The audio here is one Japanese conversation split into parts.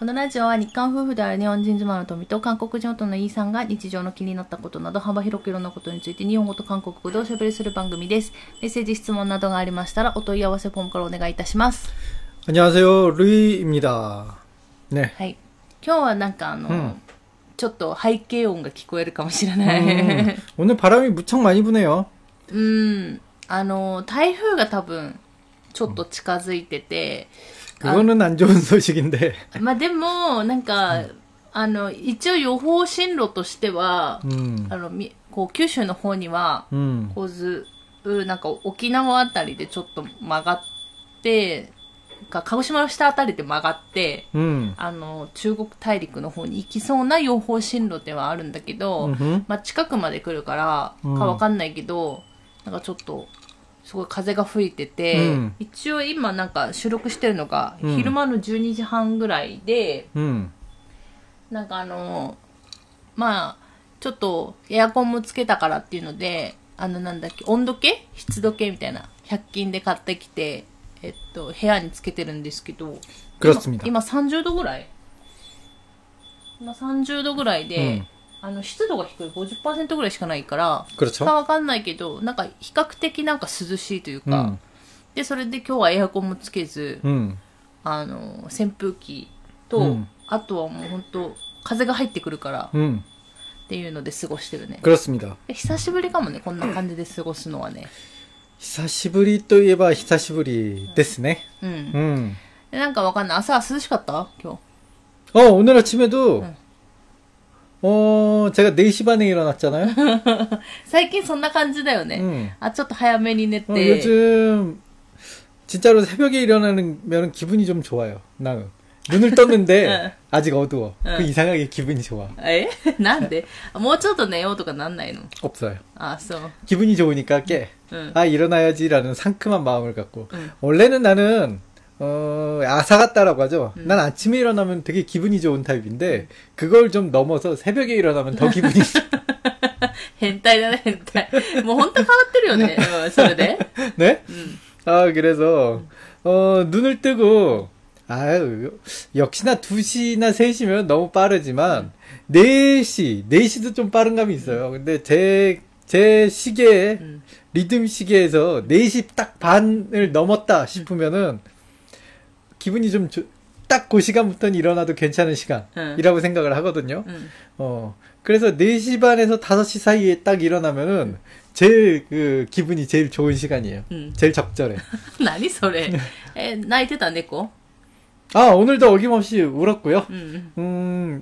このラジオは日韓夫婦である日本人妻の富と韓国人夫のイーさんが日常の気になったことなど幅広くいろんなことについて日本語と韓国語でおしゃべりする番組です。メッセージ、質問などがありましたらお問い合わせフォームからお願いいたします。 안녕하세요. 루이입니다. 네. はい。今日はなんかあの、うんちょっと背景音が聞こえるかもしれな 음, い。 오늘 바람이 무척 많이 부네요. うん。あの、台風が多分、ちょっと近づいてて、 그거는 안 좋은 소식인데. まあでも、なんか、あの、一応予報進路としては、 음, あの、みこう、九州の方には、 음, こうず、うなんか沖縄あたりでちょっと曲がって、か鹿児島の下あたりで曲がって、 음, あの、中国大陸の方に行きそうな予報進路ではあるんだけど、 음흠. まあ近くまで来るから、うんかわかんないけど、なんかちょっと、 すごい風が吹いてて、うん、一応今なんか収録してるのが昼間の12時半ぐらいで、うん、なんかあのまあちょっとエアコンもつけたからっていうのであのなんだっけ温度計？湿度計みたいな。100均で買ってきて、えっと、部屋につけてるんですけど今今30度ぐらい？今30度ぐらいで、うん。あの湿度が低い50%ぐらいしかないから、 그렇죠. かわかんないけど、なんか比較的なんか涼しいというか、 음, で、それで今日はエアコンもつけず、 음, あの、扇風機と、うんあとはもう本当風が入ってくるから、 음, っていうので過ごしてるね。 그렇습니다. で久しぶりかもね、こんな感じで過ごすのはね。 히사시부리 또 이에바 히사시부리 됐네. うん。 음. でなんかわかんない。朝涼しかった今 어, 오늘 아침에도 응. 어, 제가 4시 반에 일어났잖아요. 日。最近そんな感じだよね。 음. あ、ちょっと早めに寝 어, て。 요즘 진짜로 새벽에 일어나면 기분이 좀 좋아요. 나는 눈을 떴는데 응. 아직 어두워. 응. 그 이상하게 기분이 좋아. えなんであもうちょっと寝ようとかなんないの 없어요. あ、そう。 기분이 좋으니까 깨. うん。 아 일어나야지라는 상큼한 마음을 갖고 응. 원래는 나는 어 아사 같다라고 하죠. 난 아침에 일어나면 되게 기분이 좋은 타입인데 그걸 좀 넘어서 새벽에 일어나면 더 기분이 変態だね、変態。もうほんと変わってるよね。うん、それで。 네? うん。 아 그래서 어 눈을 뜨고 아유 역시나 2시나 3시면 너무 빠르지만 4시 4시도 좀 빠른 감이 있어요. 근데 제 제 시계에 음. 리듬 시계에서 4시 딱 반을 넘었다 싶으면은 기분이 좀 딱 그 시간부터는 일어나도 괜찮은 시간이라고 응. 생각을 하거든요. 응. 어 그래서 4시 반에서 5시 사이에 딱 일어나면은 제일 그 기분이 제일 좋은 시간이에요. 제일 적절해. 나니 소래. 나이트도 안 됐고. 아 오늘도 어김없이 울었고요. 음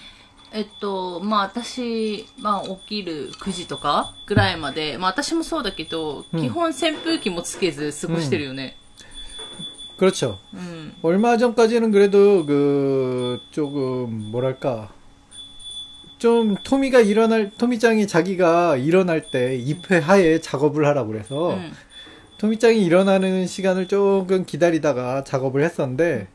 えっと、まあ私、まあ起きる9時とかぐらいまで、まあ私もそうだけど、うん基本扇風機もつけず過ごしてるよね。 그렇죠. うん。 얼마 전까지는 그래도 그 조금 뭐랄까 좀 토미가 일어날 토미짱이 자기가 일어날 때 입회 하에 작업을 하라고 う 그래서 ん。 토미짱이 일어나는 시간을 조금 기다리다가 작업을 했었는데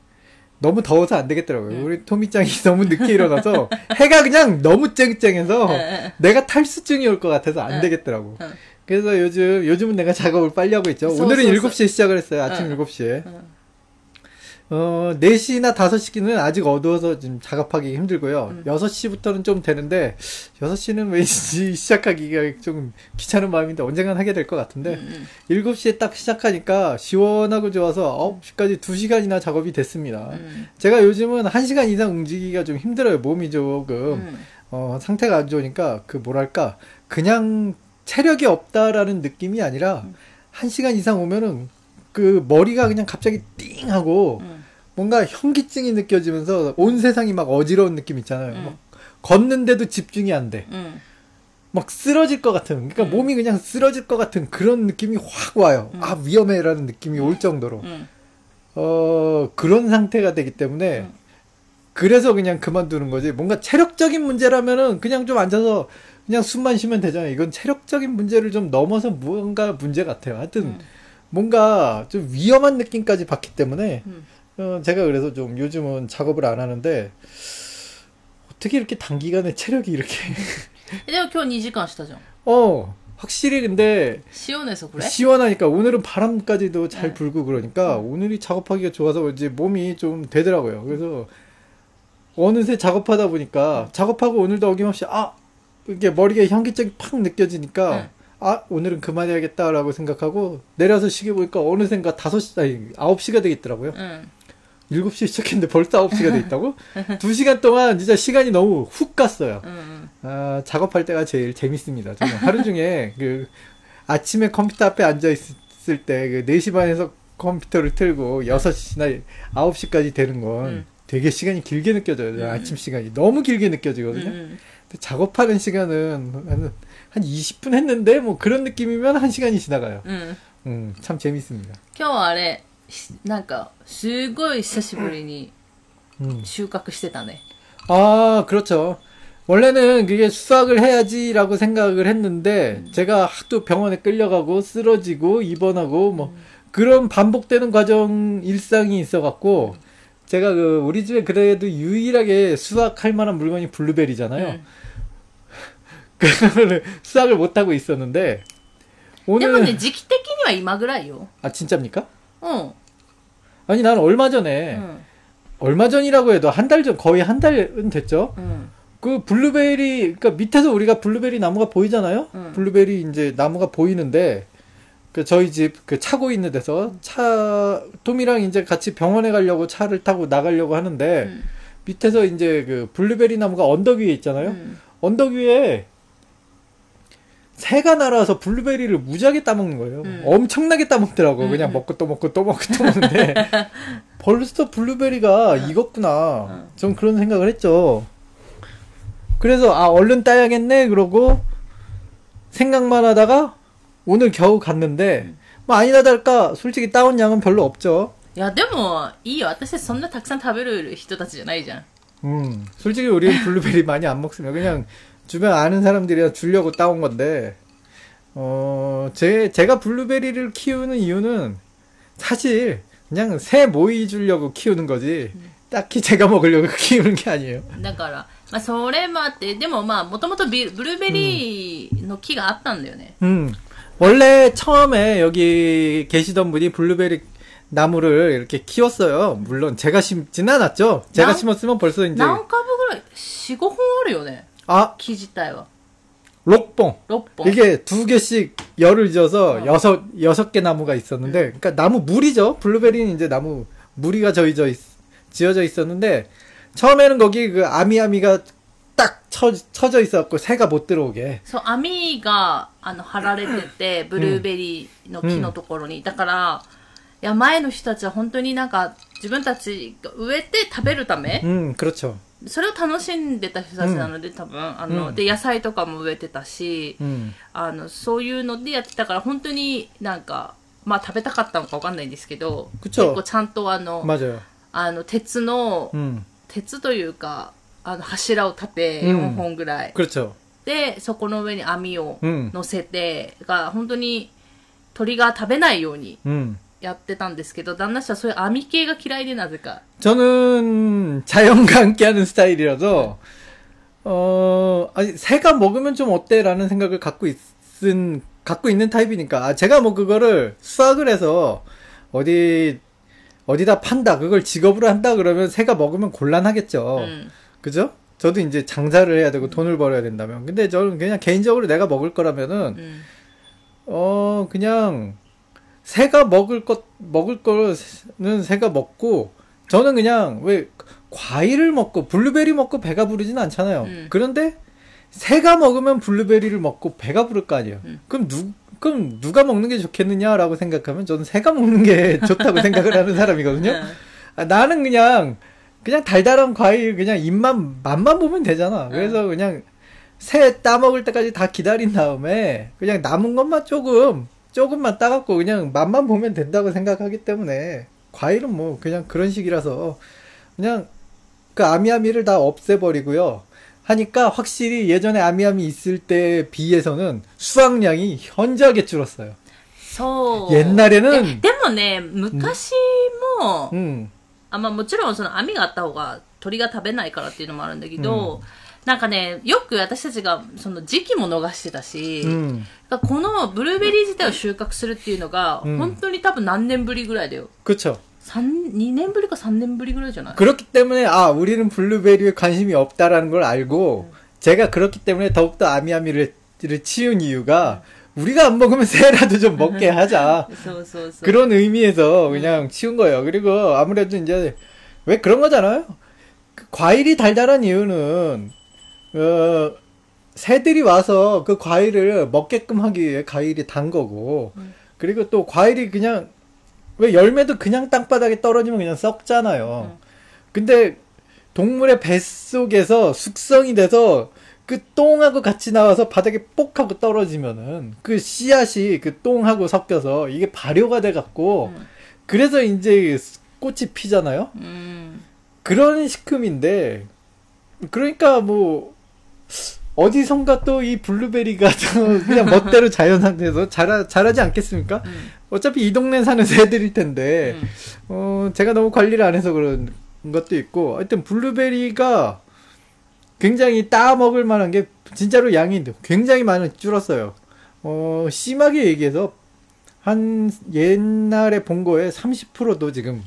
너무 더워서 안 되겠더라고요. 음. 우리 토미짱이 너무 늦게 일어나서 해가 그냥 너무 쨍쨍해서 응, 내가 탈수증이 올 것 같아서 안 응. 되겠더라고. 응. 그래서 요즘 요즘은 내가 작업을 빨리 하고 있죠. 소, 오늘은 소, 7시에 시작을 했어요. 아침 응. 7시에. 어, 4시나 5시기는 아직 어두워서 지금 작업하기 힘들고요. 음. 6시부터는 좀 되는데, 6시는 왠지 시작하기가 좀 귀찮은 마음인데 언젠간 하게 될 것 같은데, 음. 음. 7시에 딱 시작하니까 시원하고 좋아서 9시까지 2시간이나 작업이 됐습니다. 음. 제가 요즘은 1시간 이상 움직이기가 좀 힘들어요. 몸이 조금. 음. 어, 상태가 안 좋으니까, 그 뭐랄까, 그냥 체력이 없다라는 느낌이 아니라, 음. 1시간 이상 오면은 그 머리가 그냥 갑자기 띵 하고, 음. 뭔가 현기증이 느껴지면서 온 세상이 막 어지러운 느낌 있잖아요. 음. 막 걷는데도 집중이 안 돼. 음. 막 쓰러질 것 같은, 그러니까 음. 몸이 그냥 쓰러질 것 같은 그런 느낌이 확 와요. 음. 아, 위험해라는 느낌이 올 음. 정도로. 어, 그런 상태가 되기 때문에 그래서 그냥 그만두는 거지. 뭔가 체력적인 문제라면은 그냥 좀 앉아서 그냥 숨만 쉬면 되잖아요. 이건 체력적인 문제를 좀 넘어서 뭔가 문제 같아요. 하여튼 음. 뭔가 좀 위험한 느낌까지 받기 때문에 음. 어, 제가 그래서 좀 요즘은 작업을 안 하는데 어떻게 이렇게 단기간에 체력이 이렇게 내가 겨우 2시간 하시다죠 어 확실히 근데 시원해서 그래? 시원하니까 오늘은 바람까지도 잘 네. 불고 그러니까 음. 오늘이 작업하기가 좋아서 이제 몸이 좀 되더라고요 그래서 어느새 작업하다 보니까 네. 작업하고 오늘도 어김없이 아 이게 머리에 현기증이 팍 느껴지니까 네. 아 오늘은 그만해야겠다라고 생각하고 내려서 쉬게 보니까 어느샌가 5시 아니 9시가 되겠더라고요 음. 7시에 시작했는데 벌써 9시가 돼 있다고? 2시간 동안 진짜 시간이 너무 훅 갔어요. うんうん。 아, 작업할 때가 제일 재밌습니다. 저는 하루 중에 그 아침에 컴퓨터 앞에 앉아 있을 때 그 4시 반에서 컴퓨터를 틀고 6시나 9시까지 되는 건 음. 되게 시간이 길게 느껴져요. 음. 아침 시간이 너무 길게 うん 느껴지거든요. うん 근데 작업하는 시간은 한, 한 20분 했는데 뭐 그런 느낌이면 한 시간이 지나가요. うん。 음, 참 재밌습니다. 今日はあれ、し なんか、すごい久しぶりに 음. 収穫してたね。 아, 그렇죠. 원래는 그게 수학을 해야지라고 생각을 했는데, 제가 하도 병원에 끌려가고, 쓰러지고, 입원하고, 뭐, 그런 반복되는 과정, 일상이 있어갖고, 제가 그, 우리 집에 그래도 유일하게 수학할 만한 물건이 블루베리잖아요. うん。 그거를 수학을 못하고 있었는데, でもね、 오늘, 時期的には今ぐらいよ。 아, 진짜입니까? 어. 아니 나는 얼마 전에 응. 얼마 전이라고 해도 한 달 전 거의 한 달은 됐죠. 응. 그 블루베리 그니까 밑에서 우리가 블루베리 나무가 보이잖아요. 응. 블루베리 이제 나무가 보이는데 그 저희 집 그 차고 있는 데서 차 톰이랑 이제 같이 병원에 가려고 차를 타고 나가려고 하는데 밑에서 이제 그 블루베리 나무가 언덕 위에 있잖아요. 언덕 위에 새가 날아와서 블루베리를 무지하게 따먹는 거예요. 음. 엄청나게 따먹더라고. 음, 그냥 음. 먹고 또 먹고 또 먹고 또 먹는데 벌써 블루베리가 음. 익었구나. 음. 전 그런 생각을 했죠. 그래서 아 얼른 따야겠네 그러고 생각만 하다가 오늘 겨우 갔는데 음. 뭐 아니나 다를까 솔직히 따온 양은 별로 없죠. いや、でも、いいよ。私たちそんなたくさん食べる人たちじゃないじゃん。 음, 솔직히 우리는 블루베리 많이 안 먹습니다. 그냥 주변 아는 사람들이랑 주려고 따온 건데, 어, 제, 제가 블루베리를 키우는 이유는 사실 그냥 새 모이 주려고 키우는 거지, 딱히 제가 먹으려고 키우는 게 아니에요. だから、まあ、それもあって、でもまあ、もともとビブルーベリーの木があったんだよね。 음, 원래 처음에 여기 계시던 분이 블루베리 나무를 이렇게 키웠어요. 물론 제가 심진 않았죠. 제가 나- 심었으면 벌써 이제, 何株ぐらい ?4、5本あるよね。 아, 木自体は。 록봉. 6本。 이게 두 개씩 열을 지어서 어. 여섯 여섯 개 나무가 있었는데, 그러니까 나무 물이죠. 블루베리는 이제 나무 무리가 저이져 있, 지어져 있었는데 처음에는 거기 그 아미아미가 딱 쳐, 쳐져 있었고 새가 못 들어오게. そう、網が、あの、張られてて、ブルーベリーの木のところに。だから、いや、前の人たちは本当になんか、自分たちが植えて食べるため、 음, 그렇죠. それを楽しんでた人たちなので、うん、多分あの、うん、で野菜とかも植えてたし、うん、あのそういうのでやってたから本当になんかまあ食べたかったのかわかんないんですけど結構ちゃんとあのあの鉄の、鉄というかあの柱を立て4本ぐらい、でそこの上に網を乗せて、が本当に鳥が食べないように。やってたんですけど、旦那氏はそういう網系が嫌いでなぜか。 저는 자연과 함께하는 스타일이라서 어 아니 새가 먹으면 좀 어때라는 생각을 갖고 있은 갖고 있는 타입이니까 아, 제가 뭐 그거를 수학을 해서 어디 어디다 판다 그걸 직업으로 한다 그러면 새가 먹으면 곤란하겠죠 うん。 그죠? 저도 이제 장사를 해야 되고 돈을 벌어야 된다면 근데 저는 그냥 개인적으로 내가 먹을 거라면은 うん。 어, 그냥, 새가 먹을 것, 먹을 거는 새가 먹고, 저는 그냥, 왜, 과일을 먹고, 블루베리 먹고 배가 부르진 않잖아요. 음. 그런데, 새가 먹으면 블루베리를 먹고 배가 부를 거 아니에요. 음. 그럼 누, 그럼 누가 먹는 게 좋겠느냐라고 생각하면 저는 새가 먹는 게 좋다고 생각을 하는 사람이거든요. うん 아, 나는 그냥 그냥 달달한 과일 그냥 입만 맛만 보면 되잖아. 그래서 그냥 새 따 먹을 때까지 다 기다린 다음에 그냥 남은 것만 조금 조금만 따갖고 그냥 맛만 보면 된다고 생각하기 때문에 과일은 뭐 그냥 그런 식이라서 그냥 그 아미아미를 다 없애버리고요. 하니까 확실히 예전에 아미아미 있을 때에 비해서는 수확량이 현저하게 줄었어요. そう。 옛날에는 ででもね、昔も、 음, あまあもちろんその網があった方が鳥が食べないからっていうのもあるんだけど、 なんかね、よく私たちがその時期も逃してたし、 음, このブルーベリー自体を収穫するっていうのが、うん本当に多分何年ぶりぐらいだよ。 그쵸. 三2年ぶりか3年ぶりぐらいじゃない 그렇기 때문에 아 우리는 블루베리에 관심이 없다라는 걸 알고 제가 그렇기 때문에 더욱더 아미아미를 를 치운 이유가 우리가 안 먹으면 새라도 좀 먹게 하자 そうそうそう。 그런 의미에서 그냥 치운 거예요. 그리고 아무래도 이제 왜 그런 거잖아요. 그 과일이 달달한 이유는 어, 새들이 와서 그 과일을 먹게끔 하기 위해 과일이 단 거고 그리고 또 과일이 그냥 왜 열매도 그냥 땅바닥에 떨어지면 그냥 썩잖아요. 근데 동물의 뱃속에서 숙성이 돼서 그 똥하고 같이 나와서 바닥에 뽁 하고 떨어지면은 그 씨앗이 그 똥하고 섞여서 이게 발효가 돼 갖고 음. 그래서 이제 꽃이 피잖아요. うん。 그런 식품인데 그러니까 뭐 어디선가 또 이 블루베리가 또 그냥 멋대로 자연 상태에서 자라, 자라지 않겠습니까? 음. 어차피 이 동네 사는 새들일 텐데, 음. 어, 제가 너무 관리를 안 해서 그런 것도 있고, 하여튼 블루베리가 굉장히 따 먹을 만한 게 진짜로 양이 굉장히 많이 줄었어요. 어, 심하게 얘기해서 한 옛날에 본 거에 30%도 지금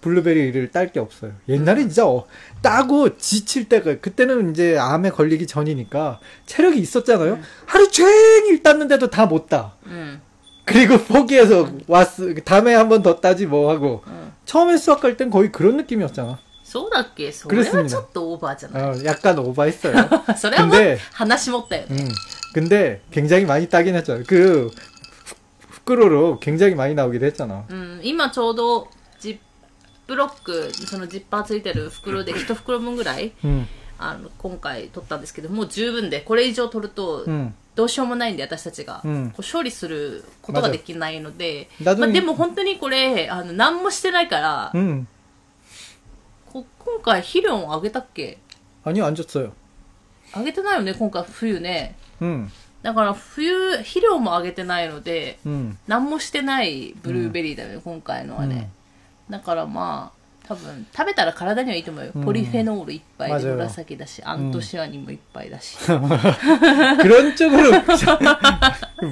블루베리를 딸 게 없어요. 옛날에 진짜 어, 따고 지칠 때가 그때는 이제 암에 걸리기 전이니까 체력이 있었잖아요. 하루 종일 땄는데도 다 못 따. うん。 그리고 포기해서 왔어. 다음에 한 번 더 따지 뭐 하고. うん。 처음에 수학할 땐 거의 그런 느낌이었잖아. そうだっけそれはちょっとオーバーじゃない 어, 약간 오버했어요. それはもう 근데 話持ったよね。 음, 근데 굉장히 많이 따긴 했잖아. 그 후크로로 굉장히 많이 나오기도 했잖아. うん、今ちょうどジッ プロックそのジッパーついてる袋で1袋分ぐらい、うん、あの今回取ったんですけどもう十分でこれ以上取ると、どうしようもないんで私たちが、こう処理することができないので、まあ、でも本当にこれあの何もしてないから、こ今回肥料をあげたっけ？あにあんじゃっよ。あげてないよね今回冬ね。うん。だから冬肥料もあげてないので、うん、何もしてないブルーベリーだよね、うん、今回のはね、だからまあ、多分、食べたら体にはいいと思うよ。うんポリフェノールいっぱいで 맞아요 紫だし、アントシアニンもいっぱいだし。 그런 쪽으로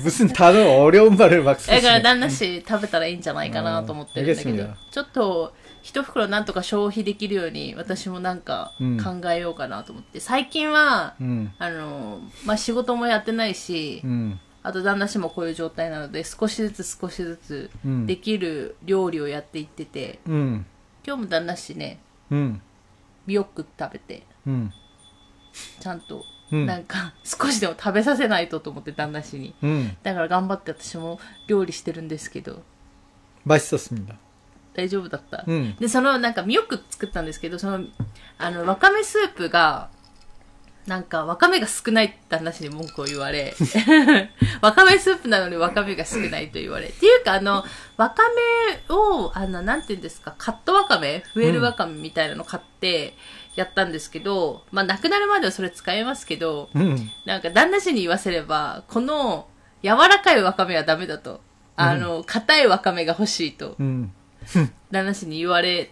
무슨 단어 어려운 말을 막 だから 쓰시네. 旦那氏食べたらいいんじゃないかなと思ってるんだけどうん알겠습니다 、ちょっと、一袋なんとか消費できるように、私もなんかうん考えようかなと思って。最近は、 음, あの、まあ、仕事もやってないし、 음, あと旦那氏もこういう状態なので、少しずつ少しずつうんできる料理をやっていってて、 음, 今日も旦那氏ね、 음, よく食べて、 음, ちゃんと、うんなんか、少しでも食べさせないとと思って旦那氏に。 음. だから頑張って私も料理してるんですけど、 맛있었습니다. 大丈夫だった。 음, で、そのなんかミョック作ったんですけど、その、あの、わかめスープが、 なんか、わかめが少ないって旦那氏に文句を言われ、わかめスープなのにわかめが少ないと言われ。っていうか、あの、わかめを、あの、なんて言うんですか、カットわかめ？増えるわかめみたいなの買って、やったんですけど、まあ、なくなるまではそれ使えますけど、 음, なんか旦那氏に言わせれば、この柔らかいわかめはダメだと。あの、硬いわかめが欲しいと、 음, 旦那氏に言われ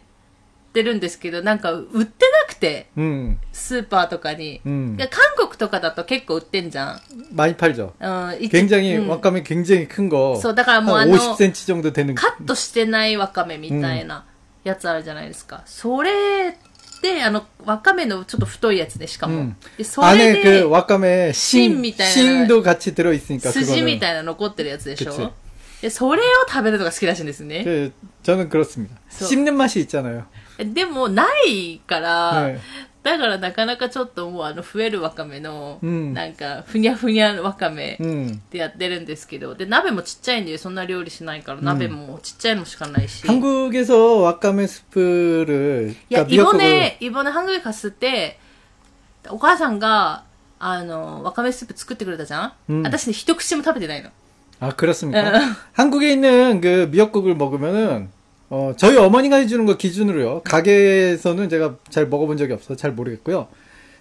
てるんですけど、なんか売ってなくて、 음, スーパーとかに。 음. で韓国とかだと結構売ってんじゃん。 많이 팔죠. うん、一 굉장히 うん 와카메 굉장히 큰 거. そう、だからもうあ 한 の、 50cm 정도 되는 カットしてないわかめみたいなやつあるじゃないですか。それで、あの、わかめのちょっと太いやつで、しかも。うんで、それ 안에 で 그 、 와카메 신, 신みたいな 신도 같이 들어 있으니까 筋み 그거는 たいな残ってるやつでし그치 ょで、それを食べるのが好きらしいんですね。 그, 저는 그렇습니다. 소- 씹는 맛이 있잖아요. でも、ないから、 네. だからなかなかちょっともうあの増えるわかめの、うんなんかふにゃふにゃわかめ 음. でやってるんですけど、で、鍋もちっちゃいんでそんな料理しないから、鍋もちっちゃいのしかないし。 한국에서 와카메 스프를 いや、 그러니까 イボ 미역국을- ネ、イボネハングリカスって、お母さんが、あの、わかめスープ作ってくれたじゃん、うん私ね、一口も食べてないの。 아 그렇습니까? 어. 한국에 있는 그 미역국을 먹으면은 어, 저희 어머니가 해주는 거 기준으로요. 가게에서는 제가 잘 먹어본 적이 없어서 잘 모르겠고요.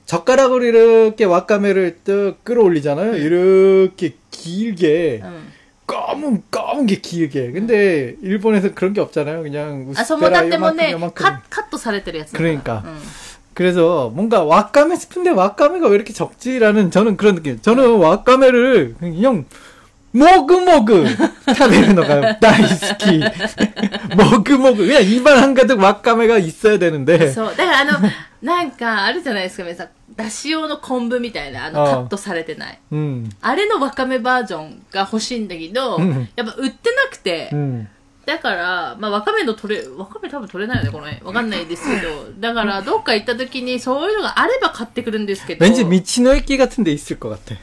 젓가락으로 이렇게 와카메를 뜨 끌어올리잖아요. 음. 이렇게 길게. 음. 검은 검은 게 길게. 근데 일본에서 그런 게 없잖아요. 그냥 아, 소모다 때문에 컷 컷도 사례들이었어요. 그러니까. 음. 그래서 뭔가 와카메 스푼데 와카메가 왜 이렇게 적지라는 저는 그런 느낌. 저는 와카메를 그냥 모그모그 타베르노가 다이스키 모그모그 그냥 입안 한가득 와카메가 있어야 되는데 そう。だからあの、なんか、あるじゃないですか、皆さん。だし用の昆布みたいな、あの、ああカットされてない。 음, あれのわかめバージョンが欲しいんだけど、うんやっぱ売ってなくて、 음. だから、まあ、わかめの取れ、わかめ多分取れないよね、この辺。わかんないですけど。だから、どっか行った時にそういうのがあれば買ってくるんですけど。 왠지 미치노에끼 같은 데 있을 것 같아.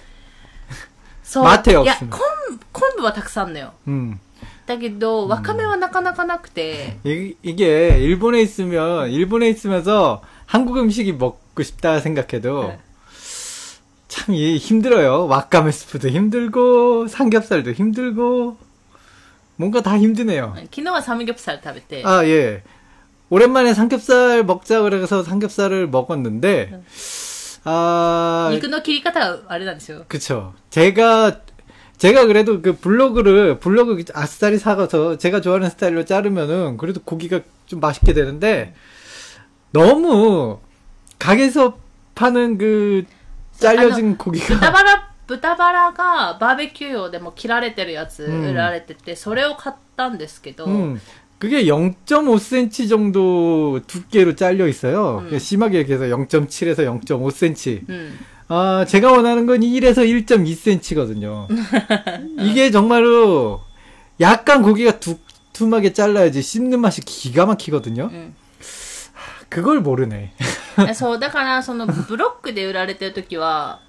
そう。待てよいや、昆 昆布はたくさんあんのよ。 음. だけど、わかめはなかなかなくて、 이, 이게 일본에 있으면 일본에 있으면서 한국 음식이 먹고 싶다 생각해도 네. 참 이- 힘들어요. 와카메 스프도 힘들고 삼겹살도 힘들고 뭔가 다 힘드네요. 昨日はサムギョプサル食べて、 아 예. 오랜만에 삼겹살 먹자 그래서 삼겹살을 먹었는데 아 肉の切り方があれなんですよ。 그쵸. 제가, 제가 그래도 그 블로그를, 블로그 아싸리 사가서 제가 좋아하는 스타일로 자르면은 그래도 고기가 좀 맛있게 되는데 너무 가게에서 파는 그 잘려진 豚 고기가 バラ、豚バラがバーベキュー用でも切られてるやつうん売られてて、それを買ったんですけど、 음, 그게 0.5cm 정도 두께로 잘려 있어요. 음. 심하게 얘기해서 0.7에서 0.5cm. うん。 아, 제가 원하는 건 1에서 1.2cm거든요. 이게 정말로 약간 고기가 두툼하게 잘라야지 씹는 맛이 기가 막히거든요. うん。 그걸 모르네. そう、だから、その、ブロックで売られてる時は、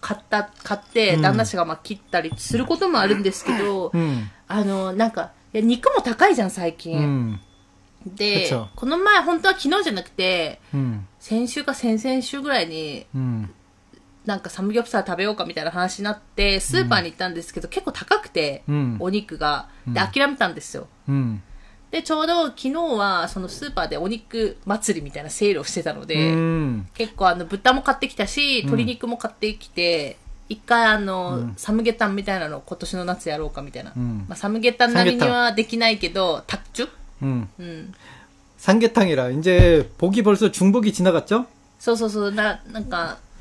買った、買って、うん旦那氏がまあ切ったりすることもあるんですけど、 음, あの、なんか、いや肉も高いじゃん、最近。 음, で그쵸 、この前、本当は昨日じゃなくて、 음, 先週か先々週ぐらいに、 음, なんかサムギョプサル食べようかみたいな話になって、スーパーに行ったんですけど、結構高くて、 음, お肉が。で、うん諦めたんですよ。 음, で、ちょうど昨日は、そのスーパーでお肉祭りみたいなセールをしてたので、 음, 結構あの、豚も買ってきたし、鶏肉も買ってきて、一回あの、うんサムゲタンみたいなのを今年の夏やろうかみたいな。 음, まあ、サムゲタンなりにはできないけど、タッチュ 음. うん。 삼계탕이라 이제 복이 벌써 중복이 지나갔죠? そうそうそう、な、なんか、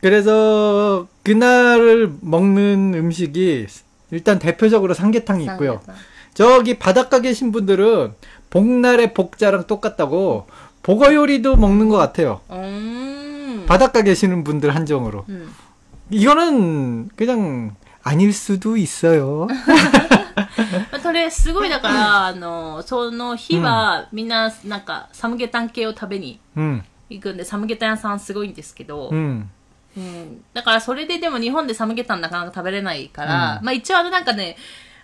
그래서 그날을 먹는 음식이 일단 대표적으로 삼계탕이 있고요. サムゲタン 저기 바닷가 계신 분들은 복날의 복자랑 똑같다고 복어 요리도 먹는 것 같아요. うーん。 바닷가 계시는 분들 한정으로. うん。 이거는 그냥 아닐 수도 있어요. まあそれ、すごいだから、あの、その日は、みんな、なんか、サムゲタン系を食べに 음, 行くんで、サムゲタン屋さんすごいんですけど、 음, うん、だからそれででも日本でサムゲタンなかなか食べれないから、うん、まあ一応あのなんかね、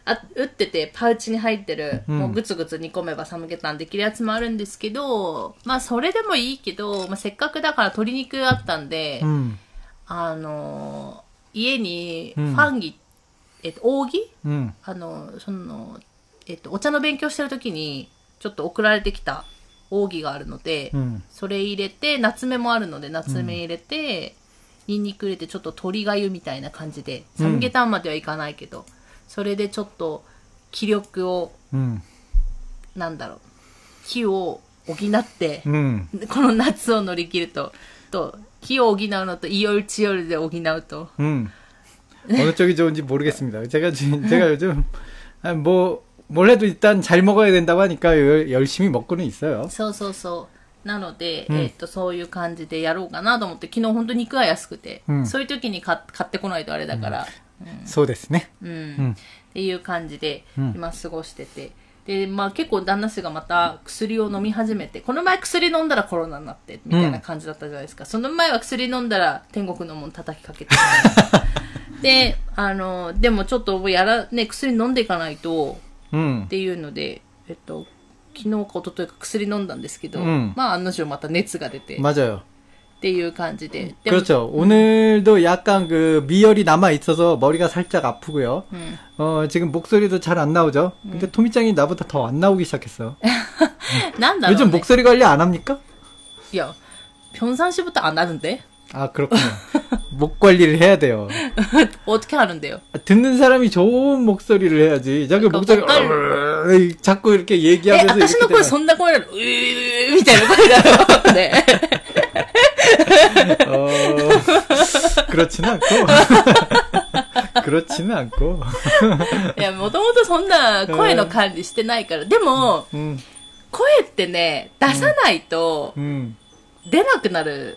あ打っててパウチに入ってる、もうぐつぐつ煮込めばサムゲタンできるやつもあるんですけど、まあそれでもいいけど、まあ、せっかくだから鶏肉あったんで、うん、あの家にファンギ、うん、えっと、扇、うん、あのその、えっと、お茶の勉強してる時にちょっと送られてきた扇があるので、それ入れて夏目もあるので夏目入れて、ニンニク入れて、ちょっと鶏がゆみたいな感じで、サムゲタンまではいかないけど、それでちょっと気力を、 음, なんだろう、火を補って、 음. この夏を乗り切ると、と、火を補うのと、イヨルチヨルで補うと、 음. 어느 쪽이 좋은지 모르겠습니다. 제가 지- 제가 요즘 아, 뭐 뭘 해도 일단 잘 먹어야 된다고 하니까 열- 열심히 먹고는 있어요. そうそうそう。 なので、うんえっと、そういう感じでやろうかなと思って、昨日本当肉が安くて、うんそういう時に買買ってこないとあれだから、そうですね.うん。んっていう感じで、うん今過ごしてて。で、まあ結構旦那氏がまた薬を飲み始めて、この前薬飲んだらコロナになって、みたいな感じだったじゃないですか。その前は薬飲んだら天国のもん叩きかけて。で、あの、でもちょっとやら、ね、薬飲んでいかないと、 음. っていうので、えっと、 昨日か一昨日か薬飲んだんですけど、うんまあ案の定また熱が出て、っ 맞아요. ていう感じで。でも 그렇죠. 오늘도 약간 그 미열이 남아 있어서 머리가 살짝 아프고요. うん。 어, 지금 목소리도 잘 안 나오죠? 근데 토미짱이 나보다 더 안 나오기 시작했어. なんだろう、ね。 요즘 목소리 관리 안 합니까? いや、평상시부터 안 하는데? 아, 그렇군요. 목 관리를 해야 돼요. 어떻게 하는데요? 아, 듣는 사람이 좋은 목소리를 해야지. 자기 그러니까 목소리, 목소리- 으, 자꾸 이렇게 え、 얘기하면서. 私の 이렇게 声 되면- そんな声なのうーみたいな声だろ。ね。 어, 그렇지는 않고. 그렇지는 않고. いや、もともとそんな声の管理してないから。でも、 음, 声ってね、出さないと 음. 出なくなる。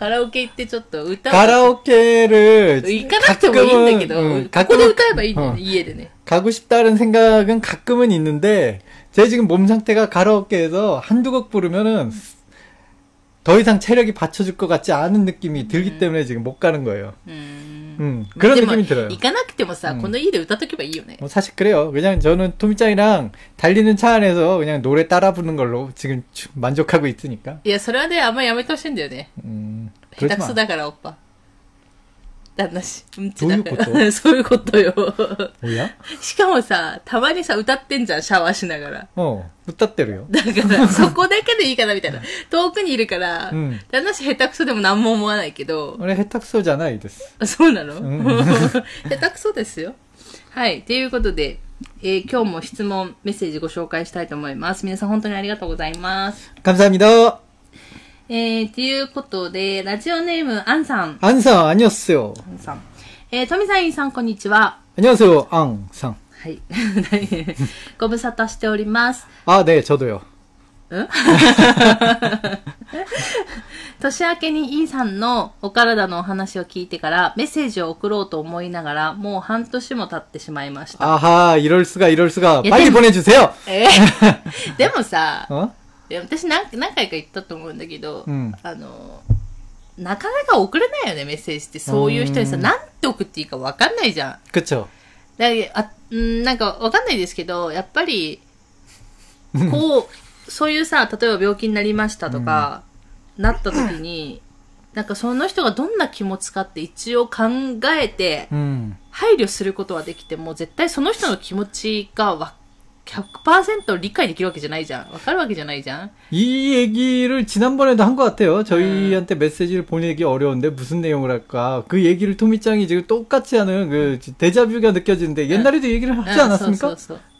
カラオケ行ってちょっと歌う。 가라오케를 行かなくてもいいんだけど、 응, ここで歌えばいいんだよ어, ね、家でね。 가고 싶다는 생각은 가끔은 있는데 제 지금 몸 상태가 가라오케에서 한두 곡 부르면은 더 이상 체력이 받쳐줄 것 같지 않은 느낌이 들기 때문에 지금 못 가는 거예요. うーん。 음, 그런 でも 느낌이 들어요. 行かなくてもさ、この家で歌っとけばいいよね。 뭐 사실 그래요. 그냥 저는 토미짱이랑 달리는 차 안에서 그냥 노래 따라 부르는 걸로 지금 주- 만족하고 있으니까. いや、それはね、あんまやめてほしいんだよね。 음, 下手 그러지 くそ 마. だから、おっぱ。 旦那し、うんちだかどういうこら。そういうことよ。 뭐야? しかもさ、たまにさ、歌ってんじゃん、シャワーしながら。 어, 웃다때로요. だから、そこだけでいいかな、みたいな。遠くにいるから、うん旦那し下手くそでも何も思わないけど、 원래 해탁소잖아, 이데스. あそうなの、ん下手くそですよ。はい。ということで、えー今日も質問、メッセージご紹介したいと思います。皆さん本当にありがとうございます。 감사합니다. えー、ということで、ラジオネーム、アンさん。 안상 아니었어요. アンさん。えー、富さん、インさん、こんにちは。 안녕하세요, 앙상. はい。ご無沙汰しております。 아, 네, 저도요. 年明けにイーさんのお体のお話を聞いてからメッセージを送ろうと思いながらもう半年も経ってしまいました。 아하, 이럴 수가, 이럴 수가. 야, 빨리 땜- 보내주세요. えーでもさ、 어? いや私何何回か言ったと思うんだけど、うんあの、なかなか送れないよね、メッセージって。そういう人にさ、うんなんて送っていいか分かんないじゃん。 그쵸. だあうんなんか分かんないですけど、やっぱり、こう、そういうさ、例えば病気になりましたとか、なった時に、なんかその人がどんな気持ちかって一応考えて、 음. 配慮することはできても、絶対その人の気持ちがわ 100%理解できるわけじゃないじゃん。わかるわけじゃないじゃん。 이 얘기를 지난번에도 한 것 같아요. 저희한테 메시지를 보내기 어려운데 무슨 내용을 할까. 그 얘기를 토미짱이 지금 똑같이 하는 그 데자뷰가 느껴지는데 옛날에도 얘기를 하지 응, 않았습니까? そうそうそう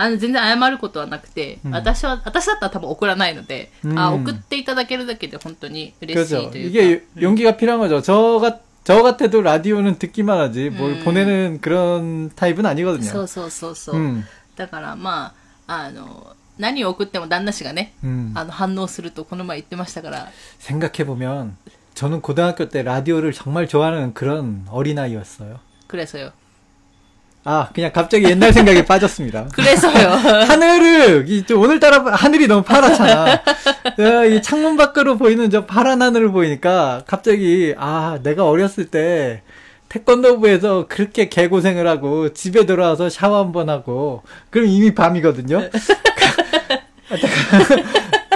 あの、全然謝ることはなくて、うん私は、私だったら多分送らないので、うんあ、送っていただけるだけで本当に嬉しい 그렇죠. というか。 이게 용기가 필요한 거죠. 저 같, 저 같아도 라디오는 듣기만 하지, 뭘 음. 보내는 그런 타입은 아니거든요. そうそうそうそう。 음, だからまあ、あの、何を送っても旦那氏がね、 음. あの、反応するとこの前言ってましたから、 생각해보면, 저는 고등학교 때 라디오를 정말 좋아하는 그런 어린아이였어요. 그래서요. 아, 그냥 갑자기 옛날 생각에 빠졌습니다. 그래서요. 하늘을, 이, 저 오늘따라 하늘이 너무 파랗잖아. 야, 이 창문 밖으로 보이는 저 파란 하늘을 보이니까 갑자기, 아, 내가 어렸을 때 태권도부에서 그렇게 개고생을 하고 집에 돌아와서 샤워 한 번 하고, 그럼 이미 밤이거든요.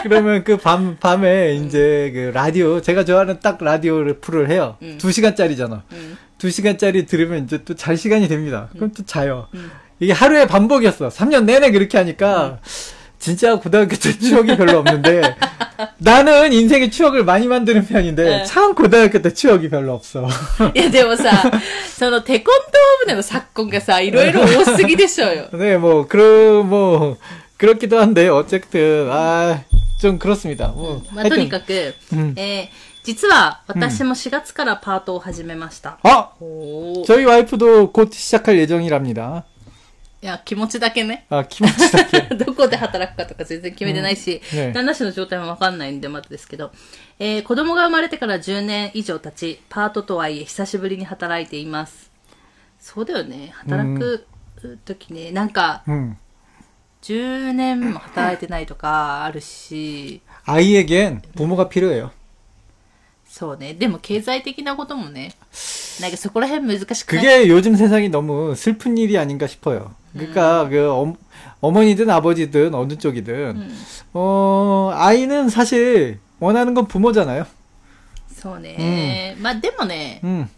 그러면 그 밤, 밤에 이제 그 라디오, 제가 좋아하는 딱 라디오를 풀을 해요. 음. 두 시간짜리잖아. 음. 두 시간짜리 들으면 이제 또 잘 시간이 됩니다. 그럼 또 자요. 음. 이게 하루의 반복이었어. 3년 내내 그렇게 하니까 진짜 고등학교 때 추억이 별로 없는데 나는 인생의 추억을 많이 만드는 편인데 네. 참 고등학교 때 추억이 별로 없어. いや、でもさ、その、テコンドームでの昨今がさ、いろいろ多すぎでしょうよ。 네, 뭐 그러 뭐 그렇기도 한데 어쨌든 아 좀 그렇습니다. 뭐 まあ、とに 하여튼 かく、うんえー 実は私も4月からパートを始めました。 아 おー 저희 와이프도 곧 시작할 예정이랍니다. いや、気持ちだけね。 아 김치다게. どこで働くかとか全然決めてないし、うんね旦那氏の状態もわかんないんでまだですけど、えー子供が生まれてから10年以上経ち、パートとはいえ久しぶりに働いています。そうだよね。働く時ね、なんか、 음. 10年も働いてないとかあるし、 아이에겐 부모가 필요해요. そうね。でも経済的なこともね、なんかそこら辺難しくない 그게 요즘 세상이 너무 슬픈 일이 아닌가 싶어요. 그러니까 그 어, 어머니든 아버지든 어느 쪽이든 어 아이는 사실 원하는 건 부모잖아요. そうね。まあでもね、 음.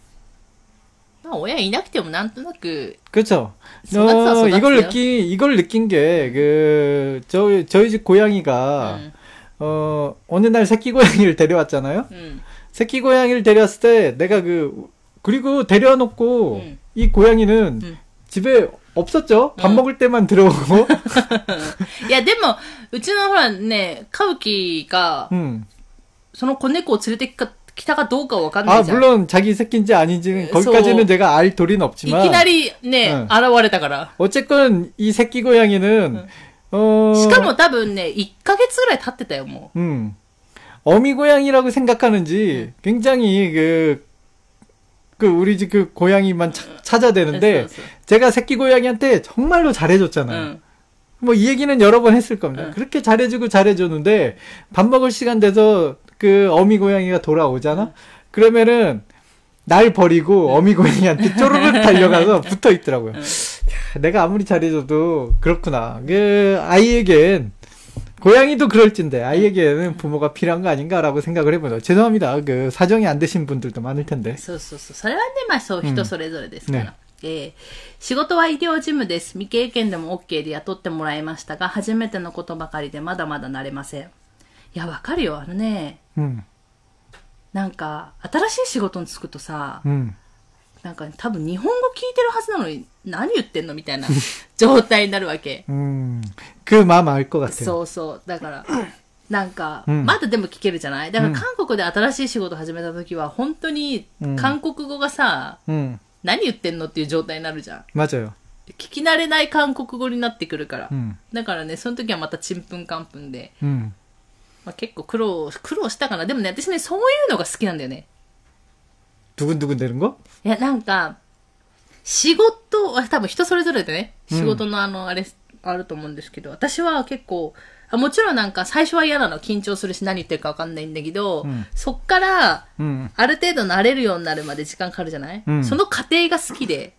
まあ親いなくてもなんとなく、 그렇죠. 쏟았어, 어, 쏟았어요. 이걸 느낀 이걸 느낀 게 그 저희 저희 집 고양이가 うん。 어 어느 날 새끼 고양이를 데려왔잖아요. うん。 새끼 고양이를 데려왔을 때 내가 그 그리고 데려놓고 음. 이 고양이는 음. 집에 없었죠. 밥 음. 먹을 때만 들어오고. いや、でも、うちのほらね、カウキが、 음. その子猫を連れてきか来たかどうかはわかんな 아 いじゃん。 물론 자기 새끼인지 아닌지는 그래서- 거기까지는 제가 알 도리는 い 없지만 きなりね、うん現れたから。 어쨌건 이 새끼 고양이는 어 しかも多分ね、1ヶ月ぐらい経ってたよ、も 음. 어미 고양이라고 생각하는지 네. 굉장히 그, 그 우리 집 그 고양이만 차, 찾아야 되는데 제가 새끼 고양이한테 정말로 잘해줬잖아요. 뭐이 얘기는 여러 번 했을 겁니다. 그렇게 잘해주고 잘해줬는데 밥 먹을 시간 돼서 그 어미 고양이가 돌아오잖아. 그러면은 날 버리고 어미 고양이한테 쪼르륵 달려가서 붙어 있더라고요. 내가 아무리 잘해줘도 그렇구나. 그 아이에겐 고양이도 그럴진데 아이에게는 부모가 필요한 거 아닌가라고 생각을 해보죠. 죄송합니다. 그 사정이 안 되신 분들도 많을 텐데. そうそうそう。それはね、まあそう、うん人それぞれですから。ねえー仕事は医療事務です。未経験でも OK で雇ってもらいましたが、初めてのことばかりでまだまだ慣れません。いや、わかるよ。あのね、 음, なんか、新しい仕事に就くとさ、 음. なんか多分日本語聞いてるはずなのに、何言ってんのみたいな状態になるわけ。 음, 그 마음 알 것 같아요. そうそう。だから、なんか、うんまだでも聞けるじゃないだからうん韓国で新しい仕事始めた時は、本当にうん韓国語がさ、 음, 何言ってんのっていう状態になるじゃん。 맞아요. 聞き慣れない韓国語になってくるから。 음, だからね、その時はまたちんぷんかんぷんで、 음. まあ、結構苦労、苦労したかな。でもね、私ね、そういうのが好きなんだよね。 두근두근 되는 거? いや、なんか、仕事は多分人それぞれでね、うん仕事のあの、あれ、あると思うんですけど、私は結構、あもちろんなんか最初は嫌なの、緊張するし何言ってるかわかんないんだけど、うんそっから、 음, ある程度慣れるようになるまで時間かかるじゃない、うんその過程が好きで、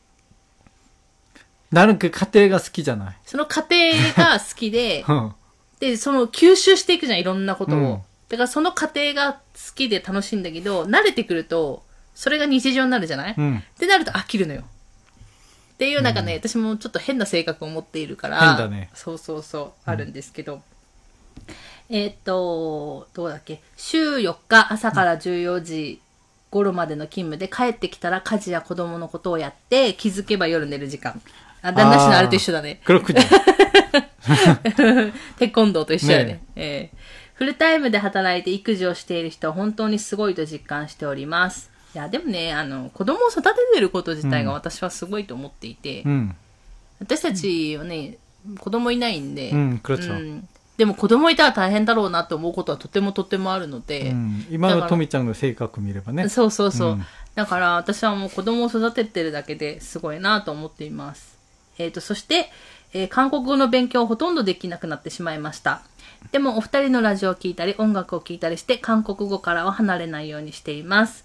나는 그 가테가 스키잖아. その過程が好きで、 어. で、その吸収していくじゃん、いろんなことを。うんだからその過程が好きで楽しいんだけど、慣れてくると、 それが日常になるじゃない、うん、ってなると飽きるのよ。っていうなんかね、うん、私もちょっと変な性格を持っているから、変だね。そうそうそう、あるんですけど。うん、えっ、と、どうだっけ、週4日朝から14時、頃までの勤務で帰ってきたら家事や子供のことをやって気づけば夜寝る時間。あ、旦那氏のあれと一緒だね。クロ ッテコンドーと一緒だね。ねええーフルタイムで働いて育児をしている人は本当にすごいと実感しております。いや、でもね、あの、子供を育ててること自体が私はすごいと思っていて、うん、私たちはね、子供いないんで、うん、うん、でも子供いたら大変だろうなと思うことはとてもとてもあるので、うん、今のトミちゃんの性格見ればね。そうそうそう。だから私はもう子供を育ててるだけですごいなと思っています。えっ、ー、と、そして、えー、韓国語の勉強をほとんどできなくなってしまいました。でもお二人のラジオを聴いたり音楽を聴いたりして韓国語からは離れないようにしています。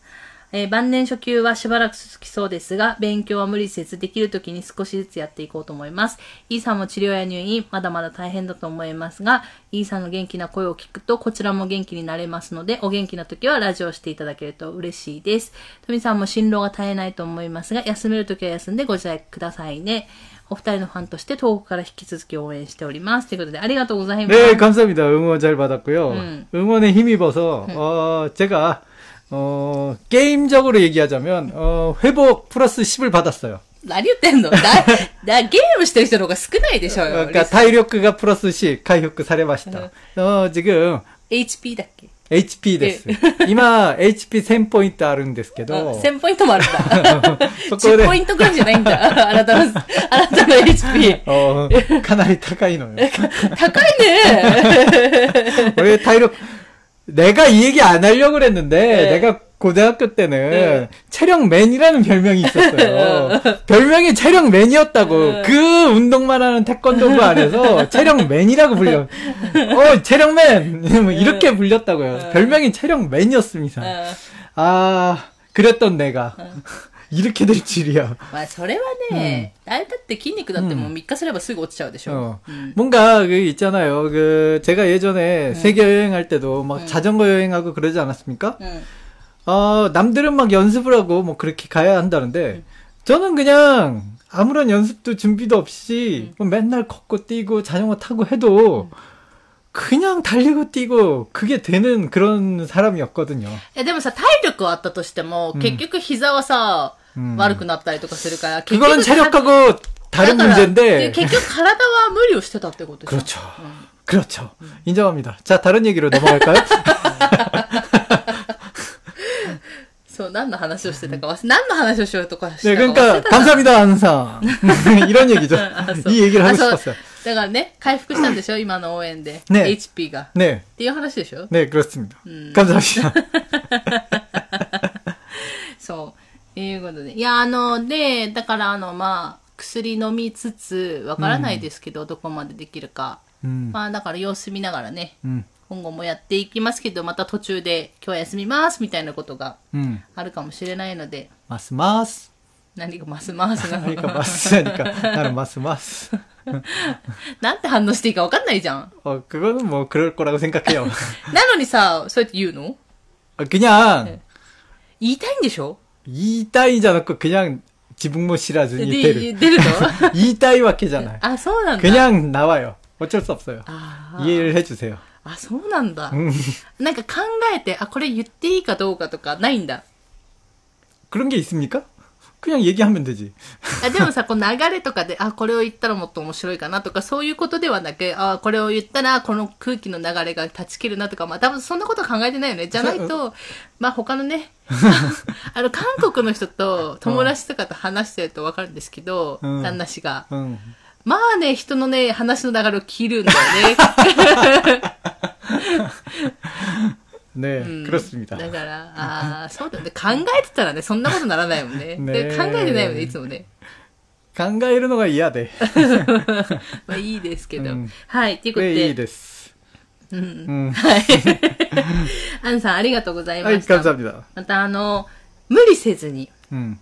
えー、晩年初級はしばらく続きそうですが、勉強は無理せず、できるときに少しずつやっていこうと思います。イーさんも治療や入院、まだまだ大変だと思いますが、イーさんの元気な声を聞くと、こちらも元気になれますので、お元気な時はラジオしていただけると嬉しいです。富さんも心労が絶えないと思いますが、休める時は休んでご自愛くださいね。お二人のファンとして東北から引き続き応援しております。ということでありがとうございます. 네, 감사합니 다. 응원 잘 받았고 요. ん.응원에 힘입어서あ. 어, 제가 어, 게임적으로 얘기하자면 어, 회복 플러스 10을 받았어요. 何言ってんのだ、だ、ゲームしてる人の方が少ないでしょうよ。 그러니까 타이력가 플러스 10 回復 されました. 어, 지금 HP だっけ HP です. 이마 HP 1000ポイントあるんですけあど、 1000ポイントもあるんだ。そこで10ポイントぐらいじゃないんだ。あなたの、あなたの HP。 어, かなり高いのよ. 高いね 원래 타이력 내가 이 얘기 안 하려고 그랬는데 네. 내가 고등학교 때는 네. 체력맨이라는 별명이 있었어요. 별명이 체력맨이었다고. 네. 그 운동만 하는 태권도부 안에서 체력맨이라고 불려. 어, 체력맨 뭐 이렇게 불렸다고요. 별명이 체력맨이었습니다. 어 아, 그랬던 내가 이렇게 될 줄이야. まあ、それはね、誰だって筋肉だってもう3日すればすぐ落ちちゃうでしょ 어. 。 음. 뭔가 그 있잖아요. 그 제가 예전에 세계 여행할 때도 막 자전거 여행하고 그러지 않았습니까? うん。 어, 남들은 막 연습을 하고 뭐 그렇게 가야 한다는데 저는 그냥 아무런 연습도 준비도 없이 뭐 맨날 걷고 뛰고 자전거 타고 해도 그냥 달리고 뛰고 그게 되는 그런 사람이었거든요. え、でもさ、体力はあったとしても、結局膝はさ、うん 悪くなったりとかするから、結 그거는 局 체력하고 다른 だから 문제인데 結局体は無理をしてたってことでしょ 그렇죠. 그렇죠. 인정합니다. 자, 다른 얘기로 넘어갈까요? そう、何の話をしてたか忘れ、何の話をしようとかし 네, たか忘れ 그러니까 たな 감사합니다 항상 이런 얘기죠. あそう 이 얘기를 あ 하고 そう 싶었어요. だからね、回復したんでしょ今の応援で。ね HP が。っ 네, ていう話でしょ 네 그렇습니다. 감사합니다. そう。 いうことで。いや、あの、で、だからあの、まあ、薬飲みつつ、わからないですけど、どこまでできるか。 음, まあ、だから様子見ながらね、 음, 今後もやっていきますけど、また途中で、今日は休みます、みたいなことが 음. あるかもしれないので、 마스 마스. 何がますますなの 그러니까 마스 하니까 나는 마스 마스. なんて反応していいかわかんないじゃん。 어 그거는 뭐 그럴 거라고 생각해요. なのにさ、そうやって言うの 어, 그냥 言いたいんでしょ 이 따위지 않고 그냥 지붕모 시라즈니 で、 되를 出るの 이 따위 와케잖아요. あ、そうなんだ。 그냥 나와요. 어쩔 수 없어요. あ 이해를 해주세요. あ、そうなんだ。 음, なんか考えて、あ、これ言っていいかどうかとかないんだ。 그런 게 있습니까? 그냥 얘기하면 되지. あでもさ、こう流れとかで、あ、これを言ったらもっと面白いかなとか、そういうことではなく、あ、これを言ったら、この空気の流れが断ち切るなとか、まあ多分そんなこと考えてないよね。じゃないと、まあ他のね、あの、韓国の人と友達とかと話してるとわかるんですけど、うん旦那氏が。 응. まあね、人のね、話の流れを切るんだよね。 ね、だからああそうだ考えてたらねそんなことならないもんね。ね考えてないもんねいつもね。考えるのが嫌で。まあいいですけど、うん、はいということで。いいです。うん、はい。アンさん、ありがとうございました。はい、また、あの、無理せずに、うん、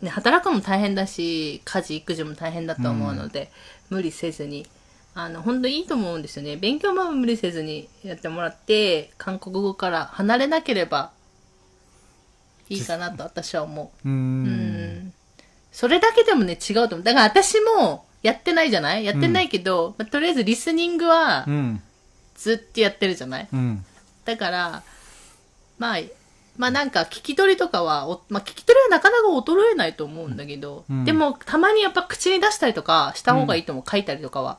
ね、働くも大変だし、家事、育児も大変だと思うので、うん、無理せずに、あの、本当いいと思うんですよね。勉強も無理せずにやってもらって、韓国語から離れなければいいかなと私は思う。うん,ん。それだけでもね、違うと思う。だから私もやってないじゃない？やってないけど、うん、まあ、とりあえずリスニングは、ずっとやってるじゃない、うん、だから、まあ、まあなんか聞き取りとかは、まあ聞き取りはなかなか衰えないと思うんだけど、うん、でもたまにやっぱ口に出したりとかした方がいいと思う、書いたりとかは。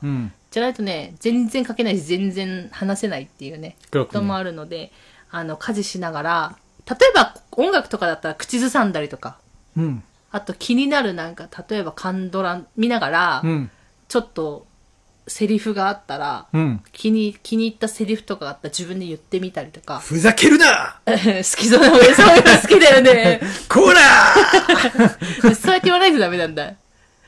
じゃないとね、全然書けないし、全然話せないっていうね、こともあるので、あの、家事しながら、例えば音楽とかだったら口ずさんだりとか、うん、あと気になるなんか、例えばカンドラ見ながら、うん、ちょっと、セリフがあったら、うん、気に、気に入ったセリフとかがあったら自分で言ってみたりとか。ふざけるな好きそうなの、そういうの好きだよね。こら そうやって言わないとダメなんだ。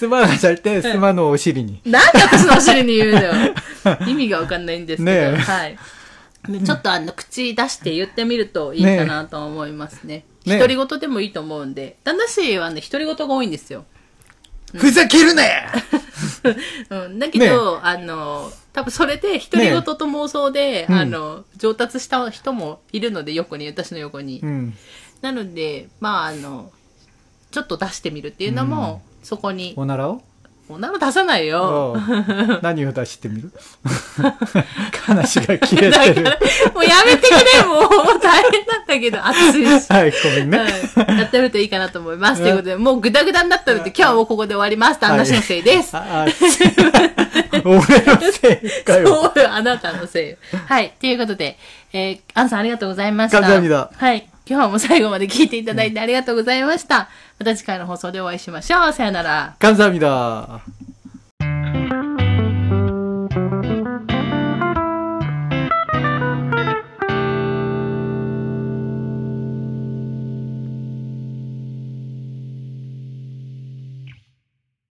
スマナさて、スマのお尻に。なんで私のお尻に言うのよ。意味がわかんないんですけど、はい。ちょっとあの、口出して言ってみるといいかなと思いますね。ね独り言でもいいと思うんで。旦那氏はね、独り言が多いんですよ。ふざけるな、うん、だけど、ね、あの、多分それで独り言と妄想で、ね、あの、上達した人もいるので、横に、私の横に。うん、なので、まあ、あの、ちょっと出してみるっていうのも、そこにおならを？おなら出さないよ。何を出してみる？話が切れてる。もうやめてくれ、もう。大変だったけど、暑いし。はい、ごめんね。うい、やってみるといいかなと思います。ということで、もうぐだぐだになったので、今日はもうここで終わります。旦那氏のせいです。はい、俺のせいかよ。そう、あなたのせいはい、ということで、えー、アンさんありがとうございました。はい、今日も最後まで聞いていただいてありがとうございました。また次回の放送でお会いしましょう。さよなら。 감사합니다.